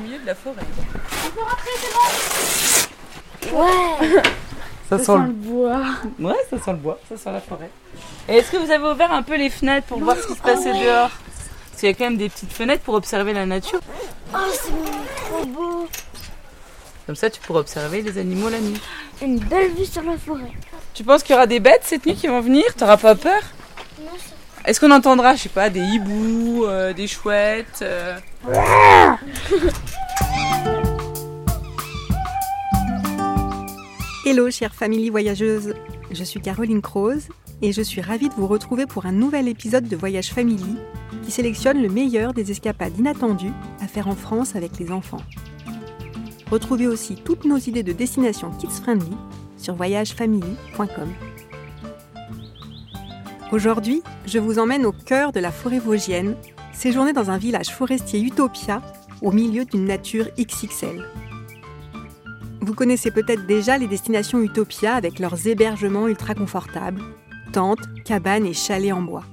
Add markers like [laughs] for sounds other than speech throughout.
milieu de la forêt. Ouais. Ça, Ça sent le bois. Ouais, ça sent le bois, ça sent la forêt. Et est-ce que vous avez ouvert un peu les fenêtres pour voir ce qui se passait dehors? Parce qu'il y a quand même des petites fenêtres pour observer la nature. Oh, c'est trop beau. Comme ça, tu pourras observer les animaux la nuit. Une belle vue sur la forêt. Tu penses qu'il y aura des bêtes cette nuit qui vont venir? T'auras pas peur? Non, ça- Est-ce qu'on entendra, je sais pas, des hiboux, euh, des chouettes euh, [laughs] Hello chère famille voyageuse, je suis Caroline Croze et je suis ravie de vous retrouver pour un nouvel épisode de Voyage Family qui sélectionne le meilleur des escapades inattendues à faire en France avec les enfants. Retrouvez aussi toutes nos idées de destination kids friendly sur voyagefamily.com. Aujourd'hui, je vous emmène au cœur de la forêt vosgienne, séjourner dans un village forestier Utopia au milieu d'une nature XXL. Vous connaissez peut-être déjà les destinations Utopia avec leurs hébergements ultra confortables, tentes, cabanes et chalets en bois.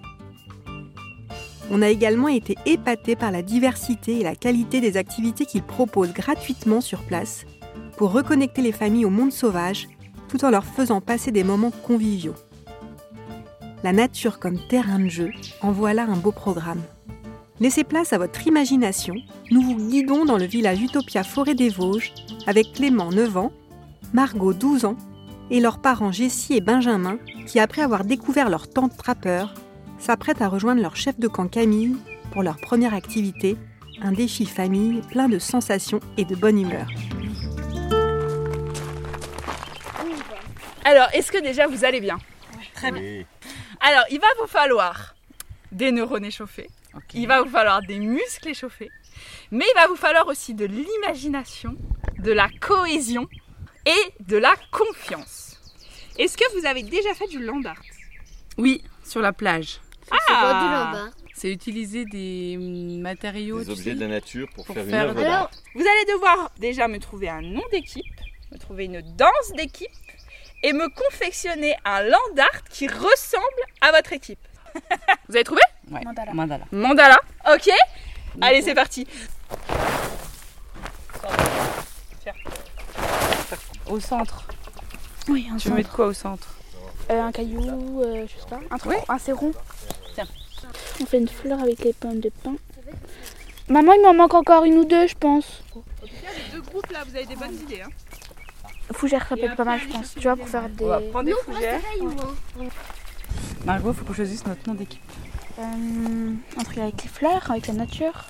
On a également été épaté par la diversité et la qualité des activités qu'ils proposent gratuitement sur place pour reconnecter les familles au monde sauvage tout en leur faisant passer des moments conviviaux. La nature comme terrain de jeu, en voilà un beau programme. Laissez place à votre imagination, nous vous guidons dans le village Utopia Forêt des Vosges avec Clément 9 ans, Margot 12 ans et leurs parents Jessie et Benjamin qui, après avoir découvert leur tante trappeur, s'apprêtent à rejoindre leur chef de camp Camille pour leur première activité, un défi famille plein de sensations et de bonne humeur. Alors, est-ce que déjà vous allez bien? Très bien. Alors, il va vous falloir des neurones échauffés, il va vous falloir des muscles échauffés, mais il va vous falloir aussi de l'imagination, de la cohésion et de la confiance. Est-ce que vous avez déjà fait du land art Oui, sur la plage. Lambard C'est utiliser des hum, matériaux. Des objets sais. de la nature pour, pour faire, faire une œuvre d'art. Vous allez devoir déjà me trouver un nom d'équipe, me trouver une danse d'équipe et me confectionner un land art qui ressemble à votre équipe. Vous avez trouvé Ouais. Mandala. Mandala. Mandala, ok Allez, c'est parti. Au centre. Oui, un Tu mettre centre. quoi au centre Euh, un caillou, euh, je sais pas. Un Ouais. un rond. Tiens. On fait une fleur avec les pommes de pin. Maman, il m'en manque encore une ou deux, je pense. En tout cas, les deux groupes là, vous avez des bonnes idées. Hein. Fougère, ça peut être pas mal, je pense. Tu vois, pour faire des. On va prendre des fougères. Margot, faut qu'on choisisse notre nom d'équipe. Euh, un truc avec les fleurs, avec la nature.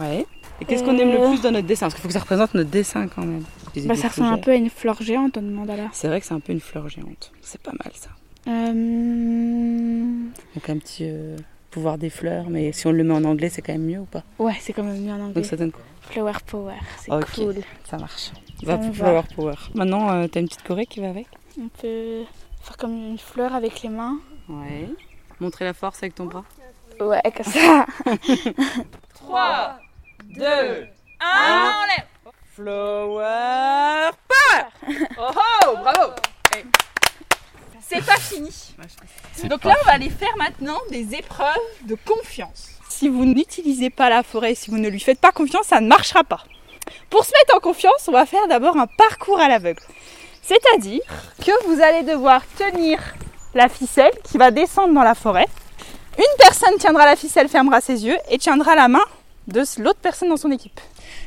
Ouais. Et qu'est-ce qu'on aime le Euh. plus dans notre dessin? Parce qu'il faut que ça représente notre dessin quand même. Bah, ça ressemble un peu à une fleur géante dans le mandala. C'est vrai que c'est un peu une fleur géante. C'est pas mal ça. Euh, Donc un petit euh, pouvoir des fleurs, mais si on le met en anglais, c'est quand même mieux ou pas? Ouais, c'est quand même mieux en anglais. Donc ça donne quoi? Flower power, c'est cool. Ça marche. Ça Va. Flower Power. Maintenant, euh, t'as une petite choré qui va avec? On peut faire comme une fleur avec les mains. Ouais. Montrer la force avec ton bras. Ouais, comme ça. 3, 2, 1, enlève Flower Oh oh, bravo. C'est pas fini. Donc là, on va aller faire maintenant des épreuves de confiance. Si vous n'utilisez pas la forêt, si vous ne lui faites pas confiance, ça ne marchera pas. Pour se mettre en confiance, on va faire d'abord un parcours à l'aveugle. C'est-à-dire que vous allez devoir tenir la ficelle qui va descendre dans la forêt. Une personne tiendra la ficelle, fermera ses yeux et tiendra la main de l'autre personne dans son équipe.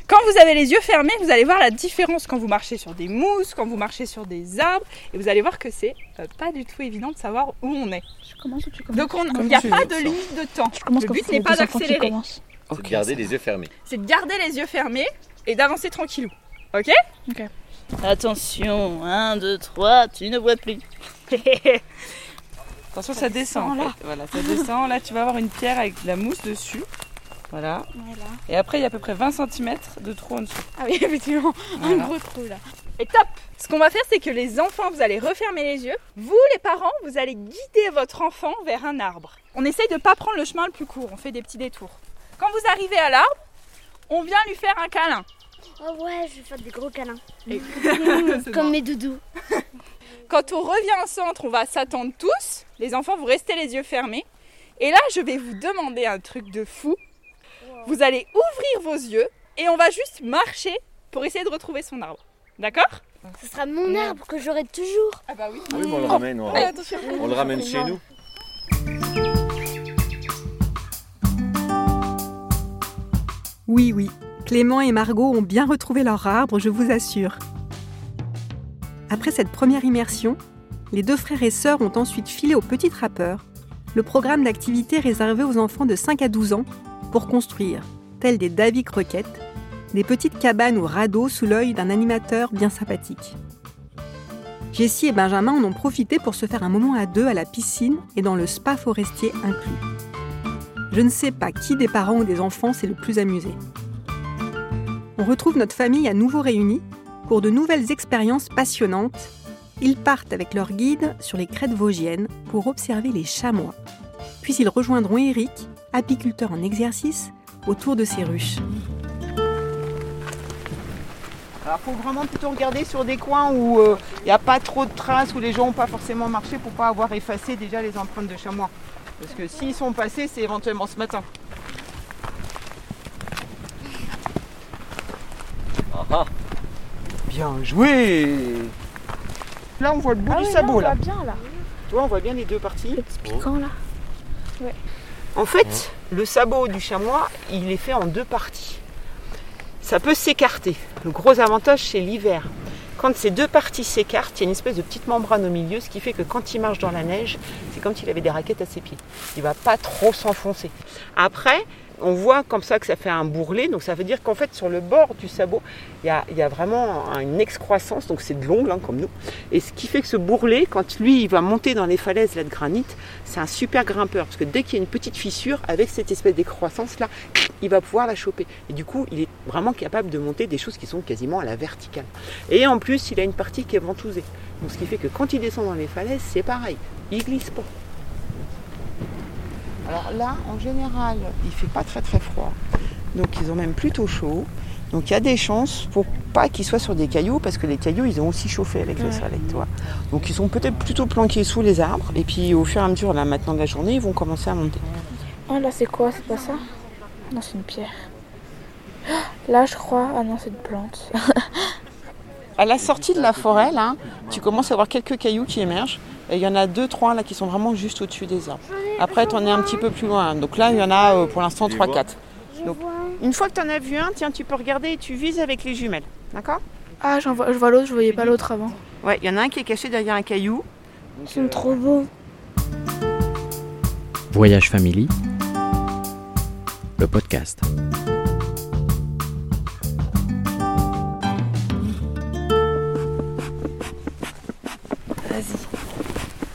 Quand vous avez les yeux fermés, vous allez voir la différence quand vous marchez sur des mousses, quand vous marchez sur des arbres, et vous allez voir que c'est euh, pas du tout évident de savoir où on est. Tu commences? Donc on- il n'y a pas de ça. limite de temps. Je commence Le comme but n'est pas d'accélérer. C'est de garder les yeux fermés. C'est de garder les yeux fermés et d'avancer tranquillou. Ok? Ok. Attention, 1, 2, 3, tu ne vois plus. [laughs] Attention, ça descend. descend, là. en fait. Voilà, ça descend. Là, tu vas avoir une pierre avec de la mousse dessus. Voilà. Voilà. Et après, il y a à peu près 20 cm de trou en dessous. Ah oui, [laughs] effectivement, un gros trou là. Et top Ce qu'on va faire, c'est que les enfants, vous allez refermer les yeux. Vous, les parents, vous allez guider votre enfant vers un arbre. On essaye de ne pas prendre le chemin le plus court, on fait des petits détours. Quand vous arrivez à l'arbre, on vient lui faire un câlin. Oh ouais, je vais faire des gros câlins. [laughs] [laughs] Comme mes doudous. Quand on revient au centre, on va s'attendre tous. Les enfants, vous restez les yeux fermés. Et là, je vais vous demander un truc de fou. Vous allez ouvrir vos yeux et on va juste marcher pour essayer de retrouver son arbre. D'accord? Ce sera mon arbre que j'aurai toujours. Ah bah oui. Ah oui, mais on le ramène, on, Ouais, attention. on le ramène chez nous. Oui, oui, Clément et Margot ont bien retrouvé leur arbre, je vous assure. Après cette première immersion, les deux frères et sœurs ont ensuite filé au Petit Trappeur, le programme d'activité réservé aux enfants de 5 à 12 ans pour construire, tels des Davy Croquettes, des petites cabanes ou radeaux sous l'œil d'un animateur bien sympathique. Jessie et Benjamin en ont profité pour se faire un moment à deux à la piscine et dans le spa forestier inclus. Je ne sais pas qui des parents ou des enfants s'est le plus amusé. On retrouve notre famille à nouveau réunie pour de nouvelles expériences passionnantes. Ils partent avec leur guide sur les crêtes vosgiennes pour observer les chamois. Puis ils rejoindront Eric, apiculteur en exercice, autour de ses ruches. Alors faut vraiment plutôt regarder sur des coins où il n'y a pas trop de traces, où les gens n'ont pas forcément marché pour pas avoir effacé déjà les empreintes de chamois. Parce que s'ils sont passés, c'est éventuellement ce matin. Ah ah. Bien joué Là on voit le bout du sabot là. bien là. Tu vois, on voit bien les deux parties. Le petit piquant là. En fait, le sabot du chamois, il est fait en deux parties. Ça peut s'écarter. Le gros avantage, c'est l'hiver. Quand ces deux parties s'écartent, il y a une espèce de petite membrane au milieu, ce qui fait que quand il marche dans la neige, c'est comme s'il avait des raquettes à ses pieds. Il va pas trop s'enfoncer. Après, on voit comme ça que ça fait un bourrelet, donc ça veut dire qu'en fait sur le bord du sabot, il y a, vraiment une excroissance, donc c'est de l'ongle hein, comme nous. Et ce qui fait que ce bourrelet, quand lui il va monter dans les falaises là, de granit, c'est un super grimpeur, parce que dès qu'il y a une petite fissure, avec cette espèce d'excroissance là, il va pouvoir la choper. Et du coup, il est vraiment capable de monter des choses qui sont quasiment à la verticale. Et en plus, il a une partie qui est ventousée. Donc ce qui fait que quand il descend dans les falaises, c'est pareil, il glisse pas. Alors là, en général, il fait pas très très froid. Donc ils ont même plutôt chaud. Donc il y a des chances pour pas qu'ils soient sur des cailloux, parce que les cailloux, ils ont aussi chauffé avec le soleil, tu vois. Donc ils sont peut-être plutôt planqués sous les arbres. Et puis au fur et à mesure, là maintenant de la journée, ils vont commencer à monter. Oh là c'est quoi? C'est pas ça? Non c'est une pierre. Là je crois. Ah non c'est une plante. [laughs] À la sortie de la forêt, là, tu commences à voir quelques cailloux qui émergent. Et il y en a deux, trois là qui sont vraiment juste au-dessus des arbres. Après, tu en es un petit peu plus loin. Donc là, il y en a euh, pour l'instant Tu 3, vois 4. Donc, une fois que tu en as vu un, tiens, tu peux regarder et tu vises avec les jumelles. D'accord? Ah j'en vois, je vois l'autre, je voyais pas l'autre avant. Ouais, il y en a un qui est caché derrière un caillou. Ils sont trop beaux. Voyage Family, le podcast.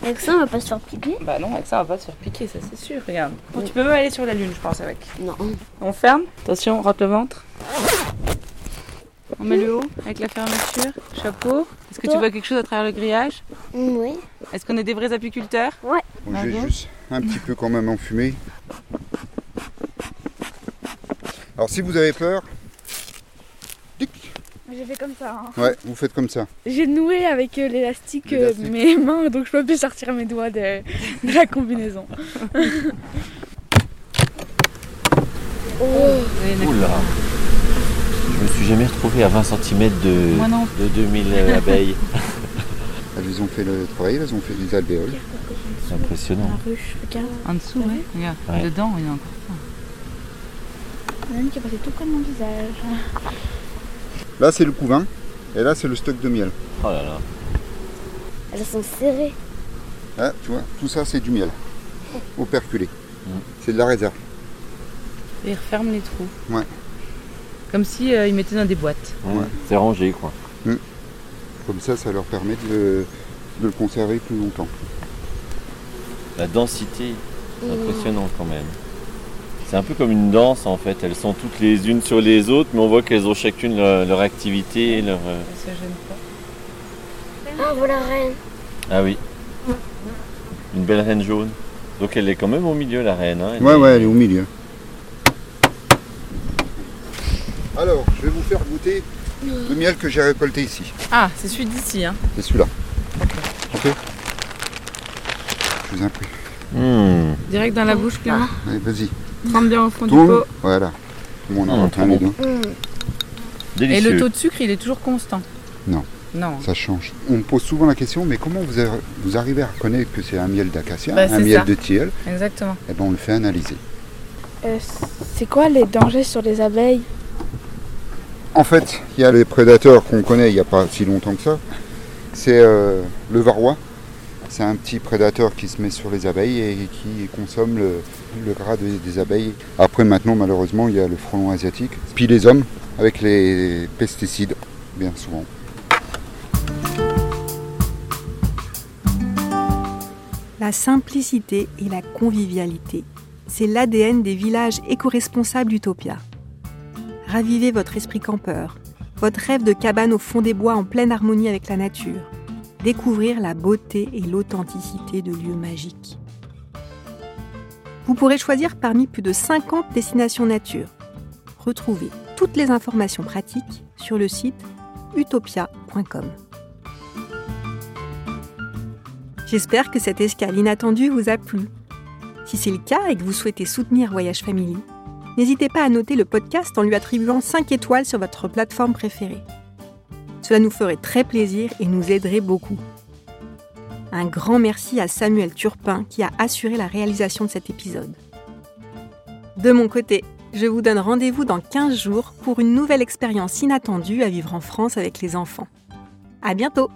Avec ça, on va pas se faire piquer? Bah non, avec ça, on va pas se faire piquer, ça c'est sûr. Regarde. Bon, tu peux même aller sur la lune, je pense, avec. Non. On ferme? Attention, on rentre le ventre. On met le haut avec la fermeture. Chapeau. Est-ce que tu vois quelque chose à travers le grillage? Oui. Est-ce qu'on est des vrais apiculteurs? Bon, je vais juste un petit peu quand même enfumer. Alors si vous avez peur, J'ai fait comme ça. hein. ouais, vous faites comme ça. J'ai noué avec euh, l'élastique euh, mes mains, donc je peux plus sortir mes doigts de, de la combinaison. [laughs] Oula. Je me suis jamais retrouvé à 20 cm de, Moi non. de 2000 abeilles. [laughs] Elles ont fait le travail, elles ont fait des alvéoles. C'est impressionnant. La ruche, regarde. En dessous, ouais. Regarde. Ouais. Dedans, il y en a encore. Il y en a une qui est passée tout près de mon visage. Là c'est le couvain et là c'est le stock de miel. Oh là là. Elles sont serrées. Là, tu vois, tout ça c'est du miel. Operculé. Mm. C'est de la réserve. Et ils referment les trous. Ouais. Comme si euh, ils mettaient dans des boîtes. Ouais, C'est rangé quoi. Comme ça, ça leur permet de, de le conserver plus longtemps. La densité, c'est impressionnant quand même. C'est un peu comme une danse en fait. Elles sont toutes les unes sur les autres, mais on voit qu'elles ont chacune leur, leur activité. Leur... euh, Ça se gêne pas. Ah, voilà reine. Ah oui. Une belle reine jaune. Donc elle est quand même au milieu la reine. hein. Ouais, est- ouais, elle est au milieu. Alors, je vais vous faire goûter le miel que j'ai récolté ici. Ah, c'est celui d'ici, hein. C'est celui-là. Ok Je vous en prie. Hmm. Direct dans la bouche, Clément. Allez, vas-y. Trempe bien au fond du pot. Voilà. Bon, on en Mmh, a trop plein les bon. dents. Mmh. Et Délicieux. le taux de sucre, il est toujours constant Non. Non. Ça change. On me pose souvent la question, mais comment vous, vous arrivez à reconnaître que c'est un miel d'acacia, Bah, un c'est miel ça. de tilleul Exactement. Eh ben, on le fait analyser. Euh, c'est quoi les dangers sur les abeilles? En fait, il y a les prédateurs qu'on connaît il n'y a pas si longtemps que ça. C'est euh, le varroa. C'est un petit prédateur qui se met sur les abeilles et qui consomme le, gras des, des abeilles. Après, maintenant, malheureusement, il y a le frelon asiatique. Puis les hommes, avec les pesticides, bien souvent. La simplicité et la convivialité, c'est l'ADN des villages éco-responsables Utopia. Ravivez votre esprit campeur, votre rêve de cabane au fond des bois en pleine harmonie avec la nature. Découvrir la beauté et l'authenticité de lieux magiques. Vous pourrez choisir parmi plus de 50 destinations nature. Retrouvez toutes les informations pratiques sur le site utopia.com. J'espère que cette escale inattendue vous a plu. Si c'est le cas et que vous souhaitez soutenir Voyage Family, n'hésitez pas à noter le podcast en lui attribuant 5 étoiles sur votre plateforme préférée. Cela nous ferait très plaisir et nous aiderait beaucoup. Un grand merci à Samuel Turpin qui a assuré la réalisation de cet épisode. De mon côté, je vous donne rendez-vous dans 15 jours pour une nouvelle expérience inattendue à vivre en France avec les enfants. À bientôt!